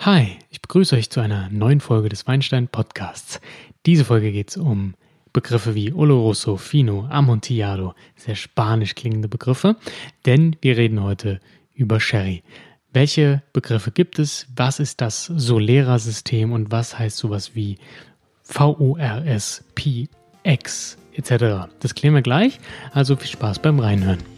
Hi, ich begrüße euch zu einer neuen Folge des Weinstein Podcasts. Diese Folge geht es um Begriffe wie Oloroso, Fino, Amontillado, sehr spanisch klingende Begriffe, denn wir reden heute über Sherry. Welche Begriffe gibt es? Was ist das Solera-System und was heißt sowas wie VORS, PX etc.? Das klären wir gleich, also viel Spaß beim Reinhören.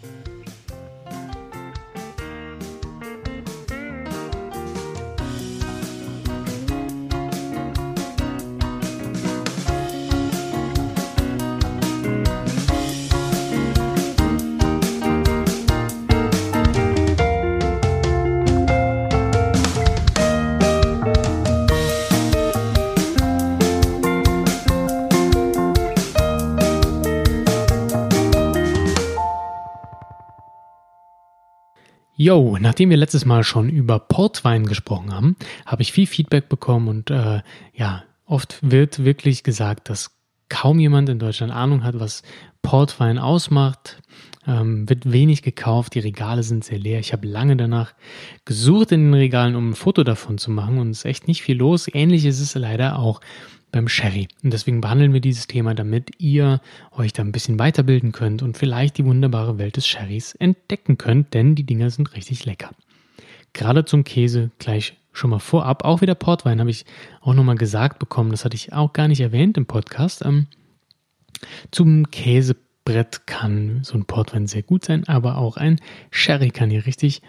Yo, nachdem wir letztes Mal schon über Portwein gesprochen haben, habe ich viel Feedback bekommen und äh, ja, oft wird wirklich gesagt, dass kaum jemand in Deutschland Ahnung hat, was Portwein ausmacht. Ähm, wird wenig gekauft, die Regale sind sehr leer. Ich habe lange danach gesucht in den Regalen, um ein Foto davon zu machen und es ist echt nicht viel los. Ähnlich ist es leider auch beim Sherry. Und deswegen behandeln wir dieses Thema, damit ihr euch da ein bisschen weiterbilden könnt und vielleicht die wunderbare Welt des Sherrys entdecken könnt, denn die Dinger sind richtig lecker. Gerade zum Käse gleich schon mal vorab, auch wieder Portwein habe ich auch nochmal gesagt bekommen, das hatte ich auch gar nicht erwähnt im Podcast. Ähm, zum Käsebrett kann so ein Portwein sehr gut sein, aber auch ein Sherry kann hier richtig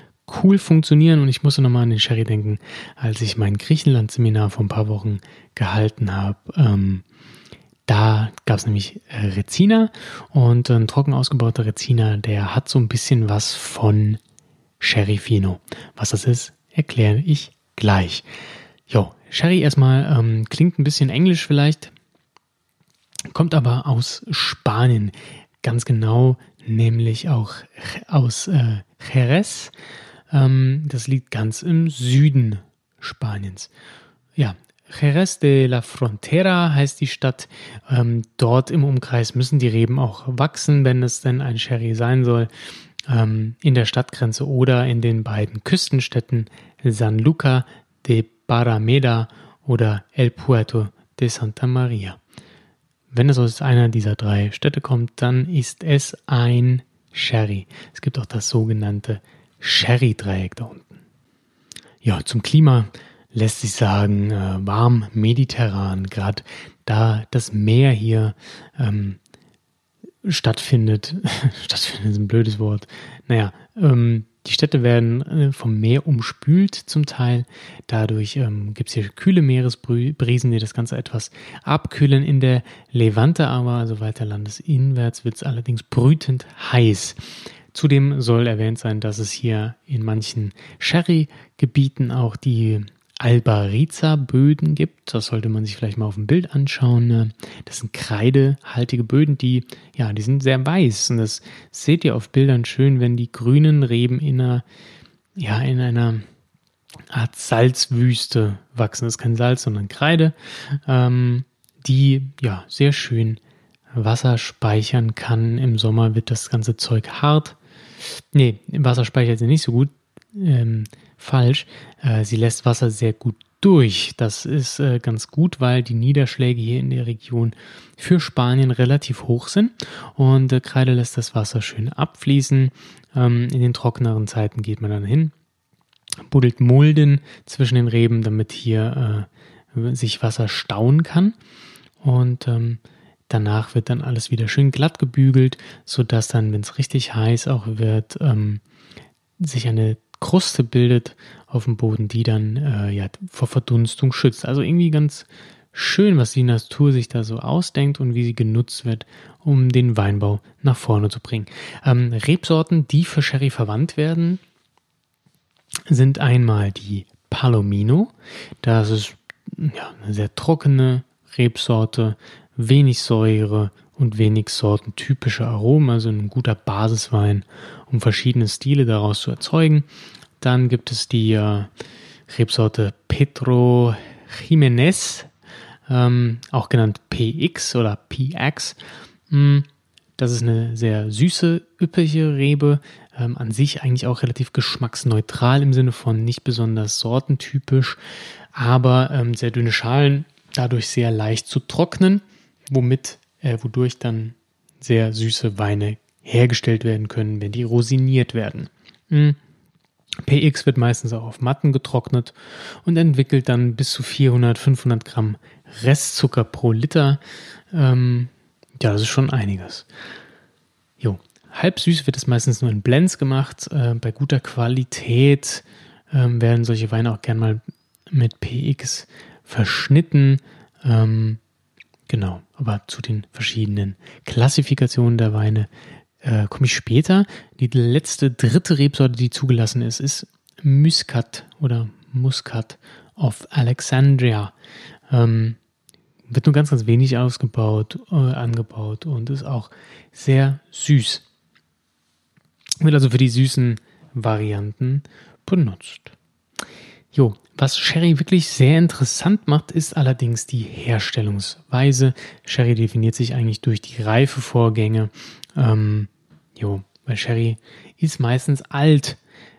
cool funktionieren. Und ich musste nochmal an den Sherry denken, als ich mein Griechenland-Seminar vor ein paar Wochen gehalten habe. Ähm, da gab es nämlich äh, Rezina und ein trocken ausgebauter Rezina, der hat so ein bisschen was von Sherry Fino. Was das ist, erkläre ich gleich. Jo, Sherry erstmal ähm, klingt ein bisschen englisch vielleicht, kommt aber aus Spanien. Ganz genau, nämlich auch aus äh, Jerez. Ähm, das liegt ganz im Süden Spaniens. Ja, Jerez de la Frontera heißt die Stadt. Ähm, dort im Umkreis müssen die Reben auch wachsen, wenn es denn ein Sherry sein soll. Ähm, in der Stadtgrenze oder in den beiden Küstenstädten San Luca de Barameda oder El Puerto de Santa Maria. Wenn es aus einer dieser drei Städte kommt, dann ist es ein Sherry. Es gibt auch das sogenannte Sherry-Dreieck da unten. Ja, zum Klima lässt sich sagen, äh, warm mediterran, gerade da das Meer hier ähm, stattfindet. stattfindet ist ein blödes Wort. Naja, ähm, die Städte werden äh, vom Meer umspült zum Teil. Dadurch ähm, gibt es hier kühle Meeresbrisen, die das Ganze etwas abkühlen. In der Levante aber, also weiter landesinwärts, wird es allerdings brütend heiß. Zudem soll erwähnt sein, dass es hier in manchen Sherry-Gebieten auch die Albariza-Böden gibt. Das sollte man sich vielleicht mal auf dem Bild anschauen. Ne? Das sind kreidehaltige Böden, die, ja, die sind sehr weiß. Und das seht ihr auf Bildern schön, wenn die grünen Reben in einer, ja, in einer Art Salzwüste wachsen. Das ist kein Salz, sondern Kreide, ähm, die, ja, sehr schön Wasser speichern kann. Im Sommer wird das ganze Zeug hart Nee, Wasser speichert sie nicht so gut. Ähm, falsch. Äh, sie lässt Wasser sehr gut durch. Das ist äh, ganz gut, weil die Niederschläge hier in der Region für Spanien relativ hoch sind und äh, Kreide lässt das Wasser schön abfließen. Ähm, in den trockeneren Zeiten geht man dann hin, buddelt Mulden zwischen den Reben, damit hier äh, sich Wasser stauen kann und ähm, Danach wird dann alles wieder schön glatt gebügelt, sodass dann, wenn es richtig heiß auch wird, ähm, sich eine Kruste bildet auf dem Boden, die dann äh, ja, vor Verdunstung schützt. Also irgendwie ganz schön, was die Natur sich da so ausdenkt und wie sie genutzt wird, um den Weinbau nach vorne zu bringen. Ähm, Rebsorten, die für Sherry verwandt werden, sind einmal die Palomino. Das ist ja, eine sehr trockene Rebsorte wenig Säure und wenig sortentypische Aromen, also ein guter Basiswein, um verschiedene Stile daraus zu erzeugen. Dann gibt es die äh, Rebsorte Petro Jimenez, ähm, auch genannt PX oder PX. Mm, das ist eine sehr süße, üppige Rebe, Ähm, an sich eigentlich auch relativ geschmacksneutral im Sinne von nicht besonders sortentypisch, aber ähm, sehr dünne Schalen, dadurch sehr leicht zu trocknen, womit, äh, wodurch dann sehr süße Weine hergestellt werden können, wenn die rosiniert werden. Mhm. PX wird meistens auch auf Matten getrocknet und entwickelt dann bis zu 400, 500 Gramm Restzucker pro Liter. Ähm, ja, das ist schon einiges. Jo, halb süß wird es meistens nur in Blends gemacht. Äh, bei guter Qualität ähm, werden solche Weine auch gern mal mit PX verschnitten. Ähm, genau, aber zu den verschiedenen Klassifikationen der Weine äh, komme ich später. Die letzte, dritte Rebsorte, die zugelassen ist, ist Muscat oder Muscat of Alexandria. Ähm, wird nur ganz, ganz wenig ausgebaut, äh, angebaut und ist auch sehr süß. Wird also für die süßen Varianten benutzt. Jo, was Sherry wirklich sehr interessant macht, ist allerdings die Herstellungsweise. Sherry definiert sich eigentlich durch die Reifevorgänge. Ähm, jo, weil Sherry ist meistens alt,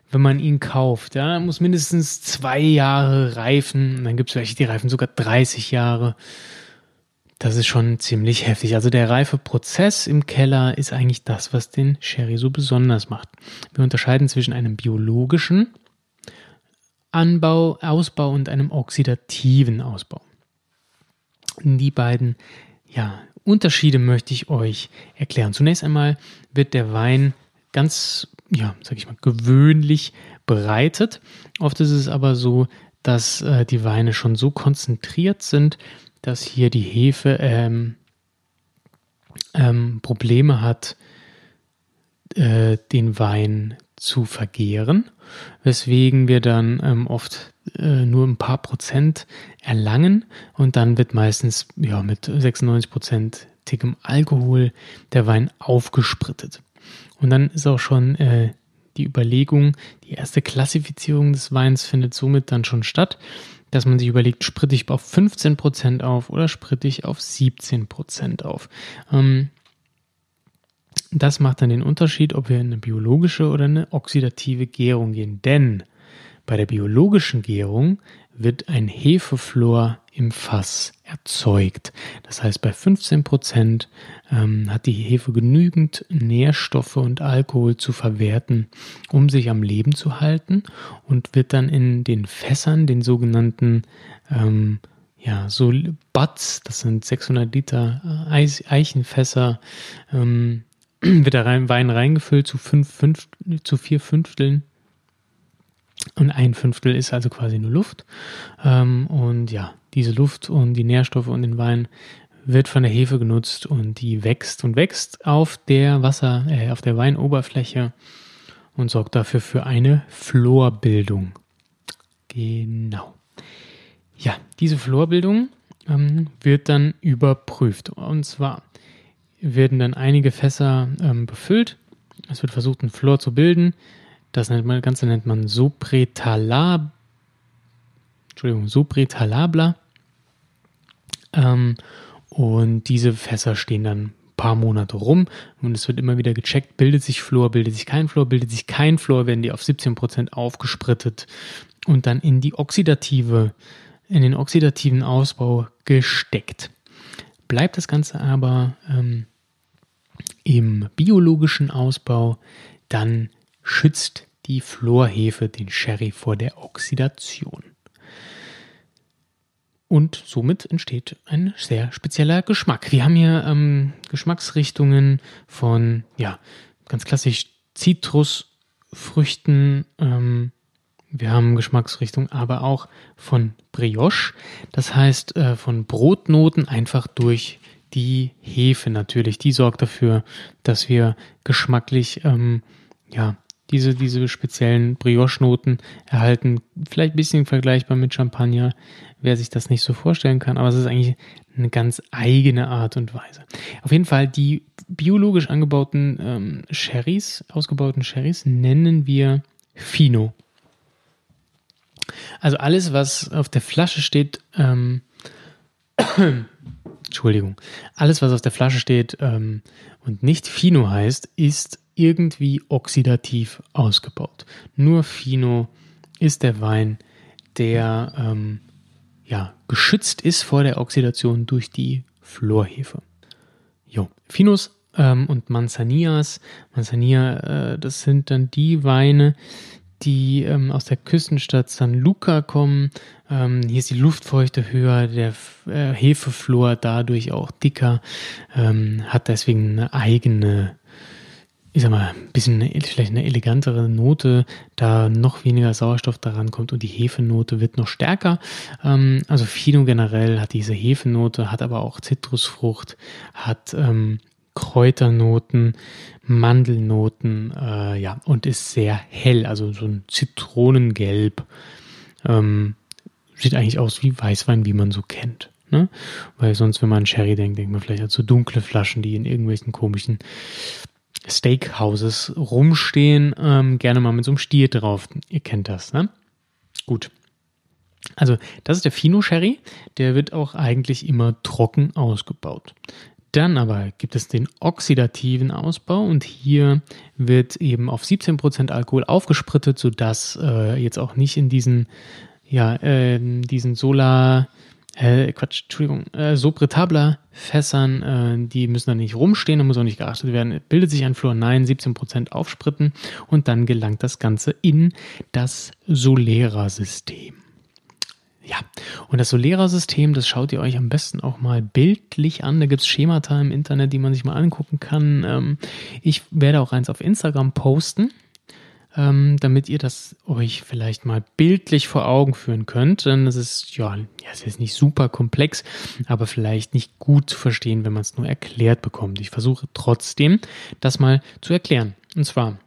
wenn man ihn kauft. Ja, muss mindestens zwei Jahre reifen. Dann gibt es welche, die reifen sogar 30 Jahre. Das ist schon ziemlich heftig. Also der Reifeprozess im Keller ist eigentlich das, was den Sherry so besonders macht. Wir unterscheiden zwischen einem biologischen Anbau, Ausbau und einem oxidativen Ausbau. Die beiden ja, Unterschiede möchte ich euch erklären. Zunächst einmal wird der Wein ganz, ja, sag ich mal, gewöhnlich bereitet. Oft ist es aber so, dass äh, die Weine schon so konzentriert sind, dass hier die Hefe ähm, ähm, Probleme hat, äh, den Wein zu vergehren, weswegen wir dann ähm, oft äh, nur ein paar Prozent erlangen und dann wird meistens ja, mit 96 Prozent dickem Alkohol der Wein aufgesprittet. Und dann ist auch schon äh, die Überlegung, die erste Klassifizierung des Weins findet somit dann schon statt dass man sich überlegt, spritte ich auf 15% auf oder spritte ich auf 17% auf. Ähm, das macht dann den Unterschied, ob wir in eine biologische oder eine oxidative Gärung gehen. Denn bei der biologischen Gärung wird ein Hefeflor im Fass erzeugt. Das heißt, bei 15 Prozent ähm, hat die Hefe genügend Nährstoffe und Alkohol zu verwerten, um sich am Leben zu halten und wird dann in den Fässern, den sogenannten ähm, ja, so Butts, das sind 600 Liter Eichenfässer, ähm, wird der Wein reingefüllt zu, fünf, fünf, zu vier Fünfteln und ein Fünftel ist also quasi nur Luft. Ähm, und ja, diese Luft und die Nährstoffe und den Wein wird von der Hefe genutzt und die wächst und wächst auf der Wasser, äh, auf der Weinoberfläche und sorgt dafür für eine Florbildung. Genau. Ja, diese Florbildung ähm, wird dann überprüft. Und zwar werden dann einige Fässer ähm, befüllt. Es wird versucht, ein Flor zu bilden. Das nennt man, Ganze nennt man Sopretalab, Entschuldigung, Sopretalabla. Ähm, und diese Fässer stehen dann ein paar Monate rum und es wird immer wieder gecheckt, bildet sich Flor, bildet sich kein Flor, bildet sich kein Flor, werden die auf 17% aufgesprittet und dann in die oxidative, in den oxidativen Ausbau gesteckt. Bleibt das Ganze aber ähm, im biologischen Ausbau, dann schützt die Florhefe den Sherry vor der Oxidation. Und somit entsteht ein sehr spezieller Geschmack. Wir haben hier ähm, Geschmacksrichtungen von, ja, ganz klassisch Zitrusfrüchten. Ähm, wir haben Geschmacksrichtung aber auch von Brioche. Das heißt, äh, von Brotnoten einfach durch die Hefe natürlich. Die sorgt dafür, dass wir geschmacklich, ähm, ja, diese, diese speziellen Brioche-Noten erhalten. Vielleicht ein bisschen vergleichbar mit Champagner, wer sich das nicht so vorstellen kann, aber es ist eigentlich eine ganz eigene Art und Weise. Auf jeden Fall die biologisch angebauten ähm, Sherrys, ausgebauten Sherrys, nennen wir Fino. Also alles, was auf der Flasche steht, ähm, Entschuldigung, alles, was auf der Flasche steht ähm, und nicht Fino heißt, ist irgendwie oxidativ ausgebaut. Nur Fino ist der Wein, der ähm, ja, geschützt ist vor der Oxidation durch die Florhefe. Jo, Finos ähm, und Manzanias. Manzanilla, äh, das sind dann die Weine, die ähm, aus der Küstenstadt San Luca kommen. Ähm, hier ist die Luftfeuchte höher, der äh, Hefeflor dadurch auch dicker, ähm, hat deswegen eine eigene, ich sag mal, ein bisschen eine, vielleicht eine elegantere Note, da noch weniger Sauerstoff daran kommt und die Hefenote wird noch stärker. Ähm, also Fino generell hat diese Hefenote, hat aber auch Zitrusfrucht, hat ähm, Kräuternoten, Mandelnoten, äh, ja, und ist sehr hell, also so ein Zitronengelb. Ähm, sieht eigentlich aus wie Weißwein, wie man so kennt. Ne? Weil sonst, wenn man an Sherry denkt, denkt man vielleicht an so dunkle Flaschen, die in irgendwelchen komischen Steakhouses rumstehen, ähm, gerne mal mit so einem Stier drauf. Ihr kennt das, ne? Gut. Also, das ist der Fino Sherry. Der wird auch eigentlich immer trocken ausgebaut. Dann aber gibt es den oxidativen Ausbau und hier wird eben auf 17% Alkohol aufgesprittet, sodass äh, jetzt auch nicht in diesen, ja, äh, diesen Solar, äh, Quatsch, Entschuldigung, äh, Sobritabler Fässern, äh, die müssen dann nicht rumstehen, da muss auch nicht geachtet werden, bildet sich ein Fluor, nein, 17% aufspritten und dann gelangt das Ganze in das Solera-System. Ja, und das Solera-System, das schaut ihr euch am besten auch mal bildlich an. Da gibt es Schemata im Internet, die man sich mal angucken kann. Ähm, ich werde auch eins auf Instagram posten, ähm, damit ihr das euch vielleicht mal bildlich vor Augen führen könnt. Denn es ist, ja, es ist nicht super komplex, aber vielleicht nicht gut zu verstehen, wenn man es nur erklärt bekommt. Ich versuche trotzdem, das mal zu erklären. Und zwar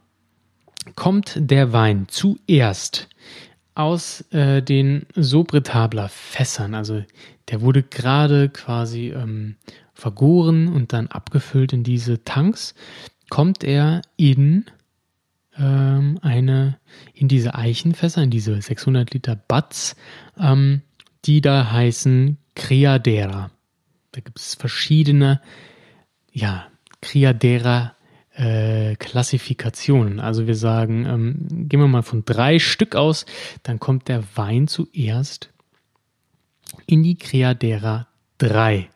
kommt der Wein zuerst aus äh, den Sobritabler Fässern. Also der wurde gerade quasi ähm, vergoren und dann abgefüllt in diese Tanks. Kommt er in ähm, eine in diese Eichenfässer, in diese 600 Liter Butts, ähm, die da heißen Criadera. Da gibt es verschiedene, ja, Criadera äh, Klassifikationen. Also wir sagen, ähm, gehen wir mal von drei Stück aus, dann kommt der Wein zuerst in die Criadera 3.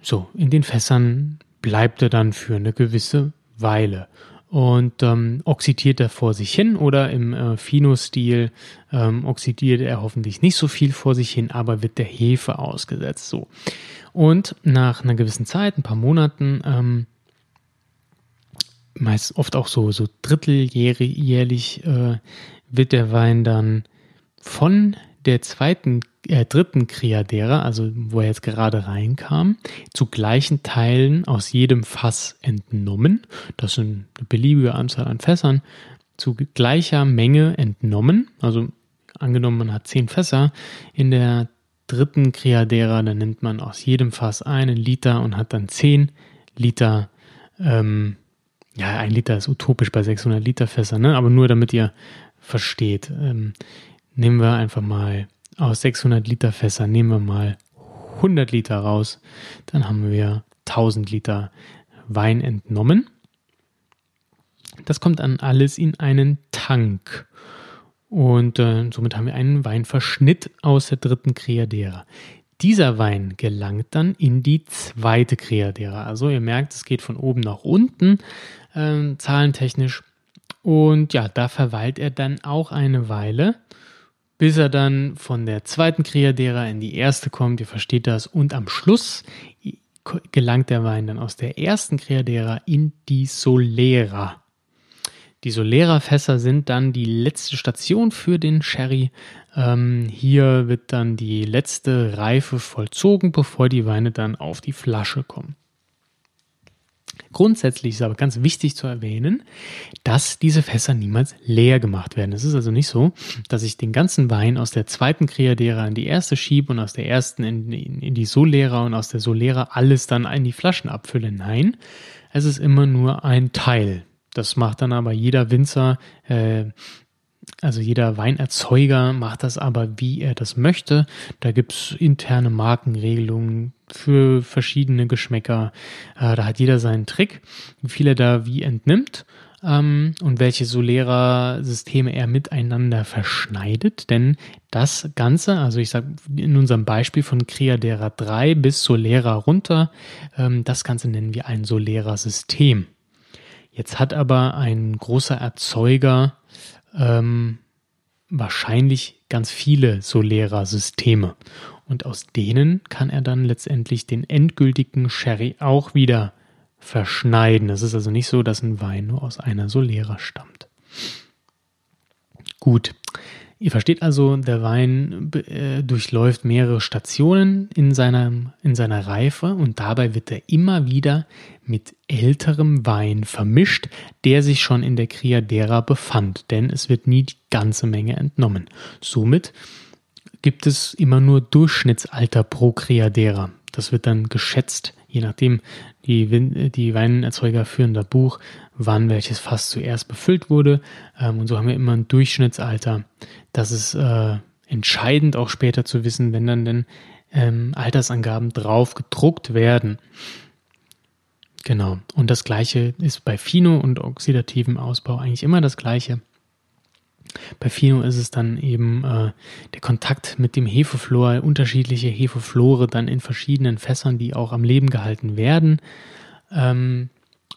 So, in den Fässern bleibt er dann für eine gewisse Weile und ähm, oxidiert er vor sich hin oder im äh, Fino-Stil ähm, oxidiert er hoffentlich nicht so viel vor sich hin, aber wird der Hefe ausgesetzt. So. Und nach einer gewissen Zeit, ein paar Monaten, ähm, meist oft auch so, so dritteljährlich äh, wird der Wein dann von der zweiten, äh, dritten Criadera, also wo er jetzt gerade reinkam, zu gleichen Teilen aus jedem Fass entnommen. Das sind eine beliebige Anzahl an Fässern, zu gleicher Menge entnommen. Also angenommen, man hat zehn Fässer in der dritten Criadera, dann nimmt man aus jedem Fass einen Liter und hat dann zehn Liter ähm, ja, ein Liter ist utopisch bei 600 Liter Fässern, ne? aber nur damit ihr versteht. Ähm, nehmen wir einfach mal aus 600 Liter Fässern, nehmen wir mal 100 Liter raus, dann haben wir 1000 Liter Wein entnommen. Das kommt dann alles in einen Tank. Und äh, somit haben wir einen Weinverschnitt aus der dritten Criadera. Dieser Wein gelangt dann in die zweite Criadera. Also ihr merkt, es geht von oben nach unten äh, zahlentechnisch. Und ja, da verweilt er dann auch eine Weile, bis er dann von der zweiten Criadera in die erste kommt. Ihr versteht das. Und am Schluss gelangt der Wein dann aus der ersten Criadera in die Solera. Die Solera-Fässer sind dann die letzte Station für den Sherry. Ähm, hier wird dann die letzte Reife vollzogen, bevor die Weine dann auf die Flasche kommen. Grundsätzlich ist aber ganz wichtig zu erwähnen, dass diese Fässer niemals leer gemacht werden. Es ist also nicht so, dass ich den ganzen Wein aus der zweiten Criadera in die erste schiebe und aus der ersten in, in, in die Solera und aus der Solera alles dann in die Flaschen abfülle. Nein, es ist immer nur ein Teil. Das macht dann aber jeder Winzer äh, also jeder Weinerzeuger macht das aber, wie er das möchte. Da gibt's interne Markenregelungen für verschiedene Geschmäcker. Äh, da hat jeder seinen Trick, wie viel er da wie entnimmt ähm, und welche Solera-Systeme er miteinander verschneidet. Denn das Ganze, also ich sage in unserem Beispiel von Criadera 3 bis Solera runter, ähm, das Ganze nennen wir ein Solera-System. Jetzt hat aber ein großer Erzeuger ähm, wahrscheinlich ganz viele Solera-Systeme. Und aus denen kann er dann letztendlich den endgültigen Sherry auch wieder verschneiden. Es ist also nicht so, dass ein Wein nur aus einer Solera stammt. Gut. Ihr versteht also, der Wein äh, durchläuft mehrere Stationen in, seiner, in seiner Reife und dabei wird er immer wieder mit älterem Wein vermischt, der sich schon in der Criadera befand, denn es wird nie die ganze Menge entnommen. Somit gibt es immer nur Durchschnittsalter pro Criadera. Das wird dann geschätzt, je nachdem, die, die Weinerzeuger führen da Buch, wann welches Fass zuerst befüllt wurde. Ähm, und so haben wir immer ein Durchschnittsalter. Das ist äh, entscheidend auch später zu wissen, wenn dann denn ähm, Altersangaben drauf gedruckt werden. Genau. Und das gleiche ist bei Fino und oxidativem Ausbau eigentlich immer das gleiche. Bei Fino ist es dann eben äh, der Kontakt mit dem Hefeflor, unterschiedliche Hefeflore dann in verschiedenen Fässern, die auch am Leben gehalten werden. Ähm,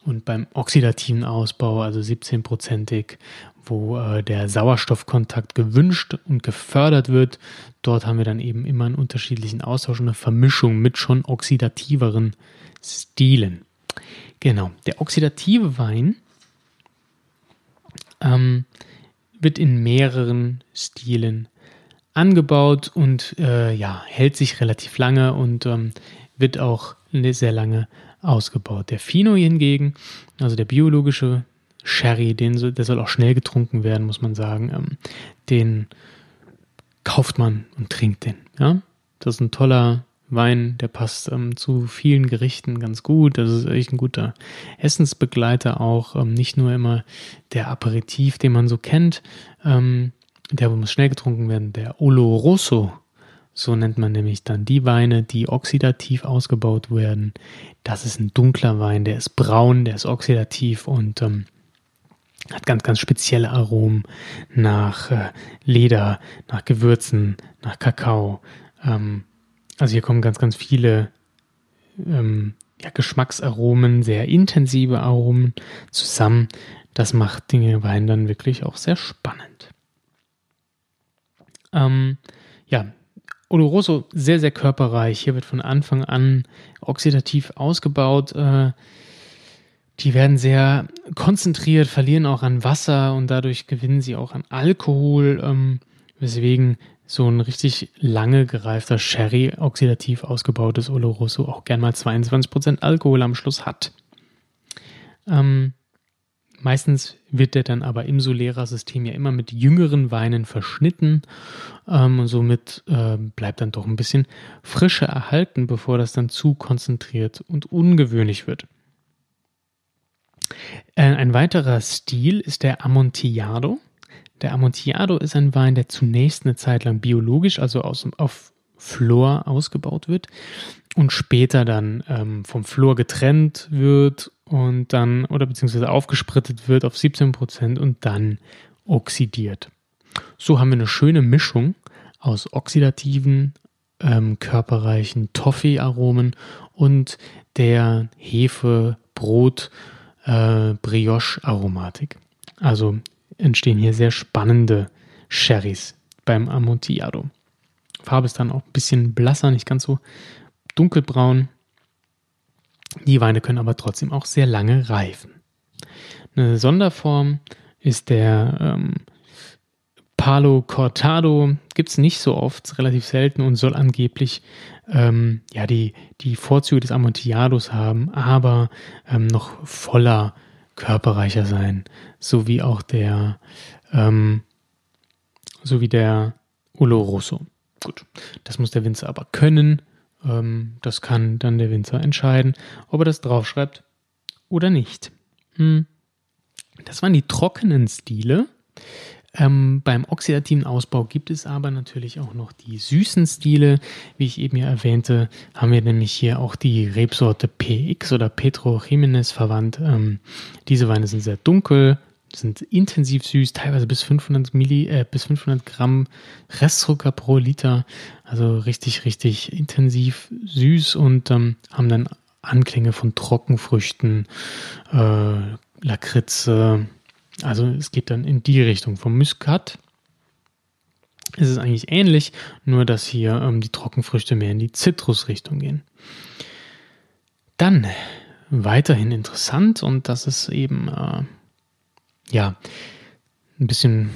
und beim oxidativen Ausbau, also 17-prozentig, wo äh, der Sauerstoffkontakt gewünscht und gefördert wird, dort haben wir dann eben immer einen unterschiedlichen Austausch und eine Vermischung mit schon oxidativeren Stilen. Genau, der oxidative Wein ähm, wird in mehreren Stilen angebaut und äh, ja, hält sich relativ lange und ähm, wird auch sehr lange ausgebaut. Der Fino hingegen, also der biologische Sherry, den der soll auch schnell getrunken werden, muss man sagen. Ähm, den kauft man und trinkt den. Ja? Das ist ein toller Wein, der passt ähm, zu vielen Gerichten ganz gut. Das ist echt ein guter Essensbegleiter auch. Ähm, nicht nur immer der Aperitif, den man so kennt. Ähm, der muss schnell getrunken werden. Der Oloroso, so nennt man nämlich dann die Weine, die oxidativ ausgebaut werden. Das ist ein dunkler Wein, der ist braun, der ist oxidativ und ähm, hat ganz, ganz spezielle Aromen nach äh, Leder, nach Gewürzen, nach Kakao. Ähm, also hier kommen ganz, ganz viele ähm, ja, Geschmacksaromen, sehr intensive Aromen zusammen. Das macht den Wein dann wirklich auch sehr spannend. Ähm, ja, Oloroso sehr, sehr körperreich. Hier wird von Anfang an oxidativ ausgebaut. Äh, die werden sehr konzentriert, verlieren auch an Wasser und dadurch gewinnen sie auch an Alkohol, ähm, weswegen so ein richtig lange gereifter Sherry, oxidativ ausgebautes Oloroso, auch gern mal 22% Alkohol am Schluss hat. Ähm, meistens wird der dann aber im Solera-System ja immer mit jüngeren Weinen verschnitten ähm, und somit äh, bleibt dann doch ein bisschen Frische erhalten, bevor das dann zu konzentriert und ungewöhnlich wird. Äh, ein weiterer Stil ist der Amontillado. Der Amontillado ist ein Wein, der zunächst eine Zeit lang biologisch, also aus, auf Flor ausgebaut wird und später dann ähm, vom Flor getrennt wird und dann oder beziehungsweise aufgesprittet wird auf 17 Prozent und dann oxidiert. So haben wir eine schöne Mischung aus oxidativen, ähm, körperreichen Toffee-Aromen und der Hefe, Brot, äh. Also entstehen hier sehr spannende Sherrys beim Amontillado. Farbe ist dann auch ein bisschen blasser, nicht ganz so dunkelbraun. Die Weine können aber trotzdem auch sehr lange reifen. Eine Sonderform ist der ähm, Palo Cortado. Gibt es nicht so oft, relativ selten und soll angeblich ähm, ja, die, die Vorzüge des Amontillados haben, aber ähm, noch voller körperreicher sein, so wie auch der, ähm, so wie der Oloroso. Gut, das muss der Winzer aber können. Ähm, das kann dann der Winzer entscheiden, ob er das draufschreibt oder nicht. Hm. Das waren die trockenen Stile. Ähm, beim oxidativen Ausbau gibt es aber natürlich auch noch die süßen Stile. Wie ich eben ja erwähnte, haben wir nämlich hier auch die Rebsorte PX oder Petro Jimenez verwandt. Ähm, diese Weine sind sehr dunkel, sind intensiv süß, teilweise bis 500, Milli, äh, bis 500 Gramm Restzucker pro Liter. Also richtig, richtig intensiv süß und ähm, haben dann Anklänge von Trockenfrüchten, äh, Lakritze. Also es geht dann in die Richtung. Vom Muskat ist es eigentlich ähnlich, nur dass hier ähm, die Trockenfrüchte mehr in die Zitrusrichtung gehen. Dann weiterhin interessant und das ist eben äh, ja, ein bisschen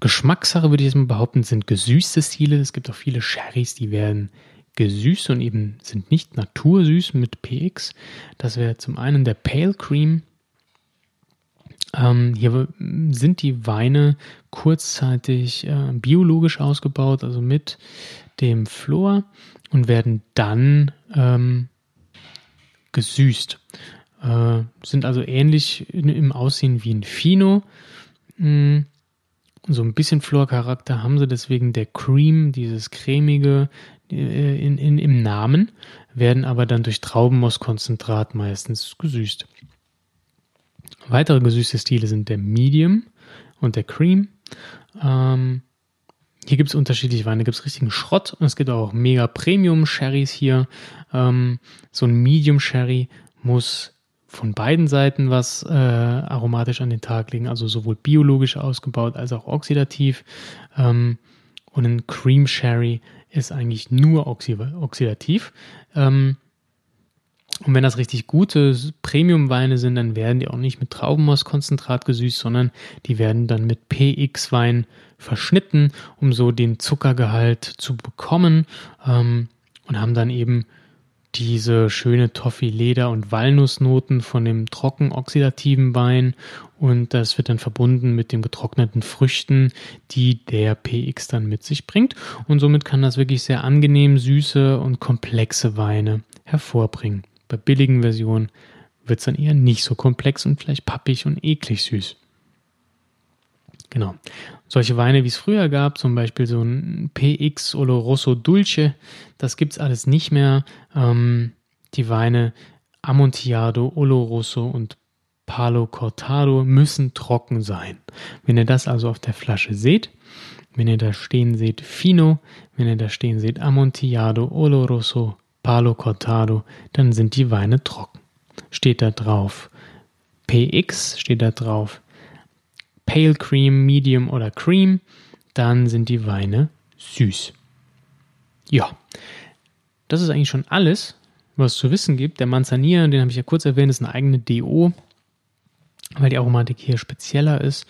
Geschmackssache, würde ich jetzt mal behaupten, sind gesüßte Stile. Es gibt auch viele Sherrys, die werden gesüßt und eben sind nicht natursüß mit PX. Das wäre zum einen der Pale Cream. Ähm, hier sind die Weine kurzzeitig äh, biologisch ausgebaut, also mit dem Flor und werden dann ähm, gesüßt. Äh, sind also ähnlich im Aussehen wie ein Fino. Mm, so ein bisschen Florcharakter haben sie, deswegen der Cream, dieses cremige äh, in, in, im Namen, werden aber dann durch Traubenmosskonzentrat meistens gesüßt. Weitere gesüßte Stile sind der Medium und der Cream. Ähm, hier gibt es unterschiedliche Weine, gibt es richtigen Schrott und es gibt auch mega Premium Sherrys hier. Ähm, so ein Medium Sherry muss von beiden Seiten was äh, aromatisch an den Tag legen, also sowohl biologisch ausgebaut als auch oxidativ. Ähm, und ein Cream Sherry ist eigentlich nur oxi oxidativ. Ähm, und wenn das richtig gute Premium-Weine sind, dann werden die auch nicht mit Traubenmosskonzentrat gesüßt, sondern die werden dann mit PX-Wein verschnitten, um so den Zuckergehalt zu bekommen ähm, und haben dann eben diese schöne Toffee, Leder und Walnussnoten von dem trocken oxidativen Wein und das wird dann verbunden mit den getrockneten Früchten, die der PX dann mit sich bringt und somit kann das wirklich sehr angenehm süße und komplexe Weine hervorbringen. Bei billigen Versionen wird es dann eher nicht so komplex und vielleicht pappig und eklig süß. Genau. Solche Weine, wie es früher gab, zum Beispiel so ein PX Oloroso Dulce, das gibt es alles nicht mehr. Ähm, die Weine Amontillado, Oloroso und Palo Cortado müssen trocken sein. Wenn ihr das also auf der Flasche seht, wenn ihr da stehen seht Fino, wenn ihr da stehen seht Amontillado, Oloroso, Palo Cortado, dann sind die Weine trocken. Steht da drauf PX, steht da drauf Pale Cream, Medium oder Cream, dann sind die Weine süß. Ja, das ist eigentlich schon alles, was es zu wissen gibt. Der Manzanier, den habe ich ja kurz erwähnt, ist eine eigene DO, weil die Aromatik hier spezieller ist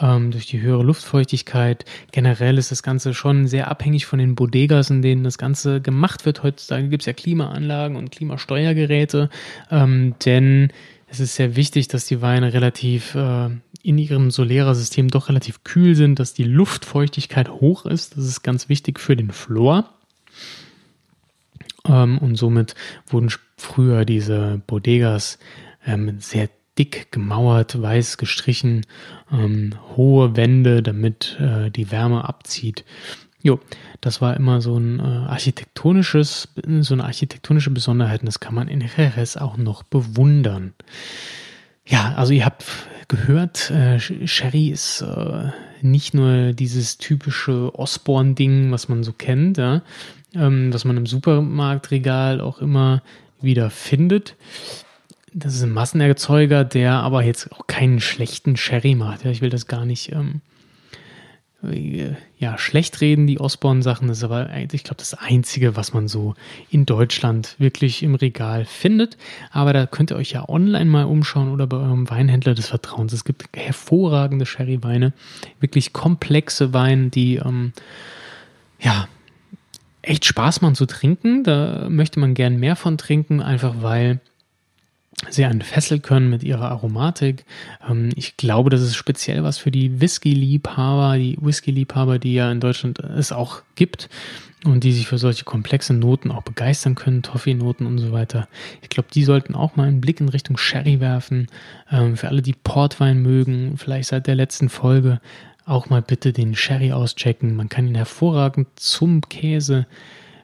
ähm, durch die höhere Luftfeuchtigkeit. Generell ist das Ganze schon sehr abhängig von den Bodegas, in denen das Ganze gemacht wird. Heutzutage gibt es ja Klimaanlagen und Klimasteuergeräte, ähm, denn es ist sehr wichtig, dass die Weine relativ äh, in ihrem Solera-System doch relativ kühl sind, dass die Luftfeuchtigkeit hoch ist. Das ist ganz wichtig für den Flor. Ähm, und somit wurden früher diese Bodegas ähm, sehr dick gemauert, weiß gestrichen, ähm, hohe Wände, damit äh, die Wärme abzieht. Jo, das war immer so ein äh, architektonisches, so eine architektonische Besonderheit und das kann man in Jerez auch noch bewundern. Ja, also ihr habt gehört, äh, Sherry ist äh, nicht nur dieses typische Osborne-Ding, was man so kennt, ja, ähm, was man im Supermarktregal auch immer wieder findet. Das ist ein Massenerzeuger, der aber jetzt auch keinen schlechten Sherry macht. Ja, ich will das gar nicht ähm, äh, ja, schlecht reden, die Osborne-Sachen. Das ist aber eigentlich, ich glaube, das Einzige, was man so in Deutschland wirklich im Regal findet. Aber da könnt ihr euch ja online mal umschauen oder bei eurem Weinhändler des Vertrauens. Es gibt hervorragende Sherry-Weine, wirklich komplexe Weine, die ähm, ja echt Spaß machen zu trinken. Da möchte man gern mehr von trinken, einfach weil sie einen fesseln können mit ihrer Aromatik. Ähm, ich glaube, das ist speziell was für die Whisky-Liebhaber, die Whisky-Liebhaber, die ja in Deutschland es auch gibt und die sich für solche komplexen Noten auch begeistern können, Toffee-Noten und so weiter. Ich glaube, die sollten auch mal einen Blick in Richtung Sherry werfen. Ähm, für alle, die Portwein mögen, vielleicht seit der letzten Folge auch mal bitte den Sherry auschecken. Man kann ihn hervorragend zum Käse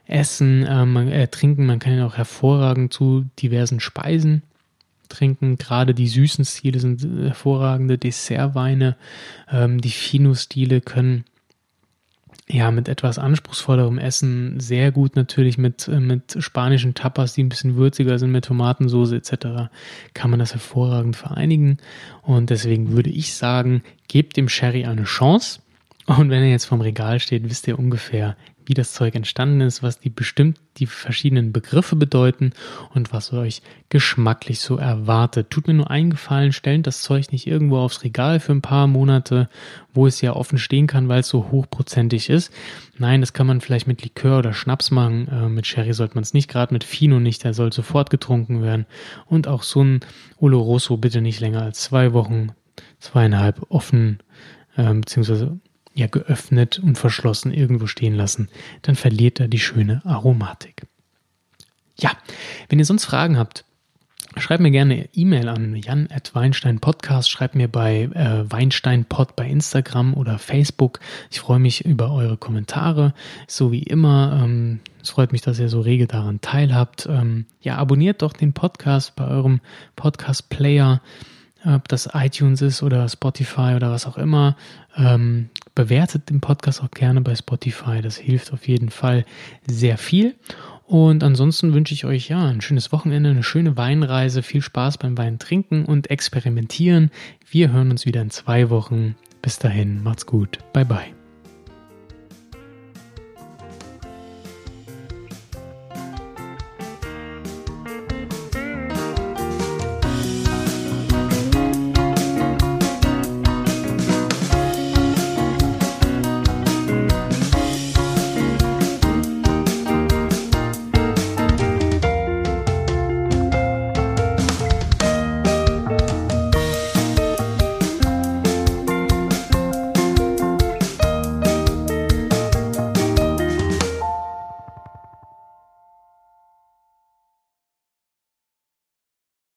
essen, äh, äh, trinken. Man kann ihn auch hervorragend zu diversen Speisen trinken. Gerade die süßen Stile sind hervorragende Dessertweine. Ähm, die Fino-Stile können ja, mit etwas anspruchsvollerem Essen sehr gut natürlich mit, äh, mit spanischen Tapas, die ein bisschen würziger sind, mit Tomatensauce etc., kann man das hervorragend vereinigen. Und deswegen würde ich sagen, gebt dem Sherry eine Chance. Und wenn er jetzt vom Regal steht, wisst ihr ungefähr, wie das Zeug entstanden ist, was die bestimmt die verschiedenen Begriffe bedeuten und was euch geschmacklich so erwartet. Tut mir nur einen Gefallen, stellt das Zeug nicht irgendwo aufs Regal für ein paar Monate, wo es ja offen stehen kann, weil es so hochprozentig ist. Nein, das kann man vielleicht mit Likör oder Schnaps machen. Äh, mit Sherry sollte man es nicht, gerade mit Fino nicht, der soll sofort getrunken werden. Und auch so ein Oloroso bitte nicht länger als zwei Wochen, zweieinhalb offen, äh, beziehungsweise ja geöffnet und verschlossen irgendwo stehen lassen, dann verliert er die schöne Aromatik. Ja, wenn ihr sonst Fragen habt, Schreibt mir gerne E-Mail an jan at Weinstein Podcast. Schreibt mir bei äh, Weinsteinpod bei Instagram oder Facebook. Ich freue mich über eure Kommentare. So wie immer. Ähm, es freut mich, dass ihr so rege daran teilhabt. Ähm, ja, abonniert doch den Podcast bei eurem Podcast-Player ob das iTunes ist oder Spotify oder was auch immer. Ähm, bewertet den Podcast auch gerne bei Spotify. Das hilft auf jeden Fall sehr viel. Und ansonsten wünsche ich euch ja ein schönes Wochenende, eine schöne Weinreise, viel Spaß beim Wein trinken und experimentieren. Wir hören uns wieder in zwei Wochen. Bis dahin, macht's gut. Bye bye.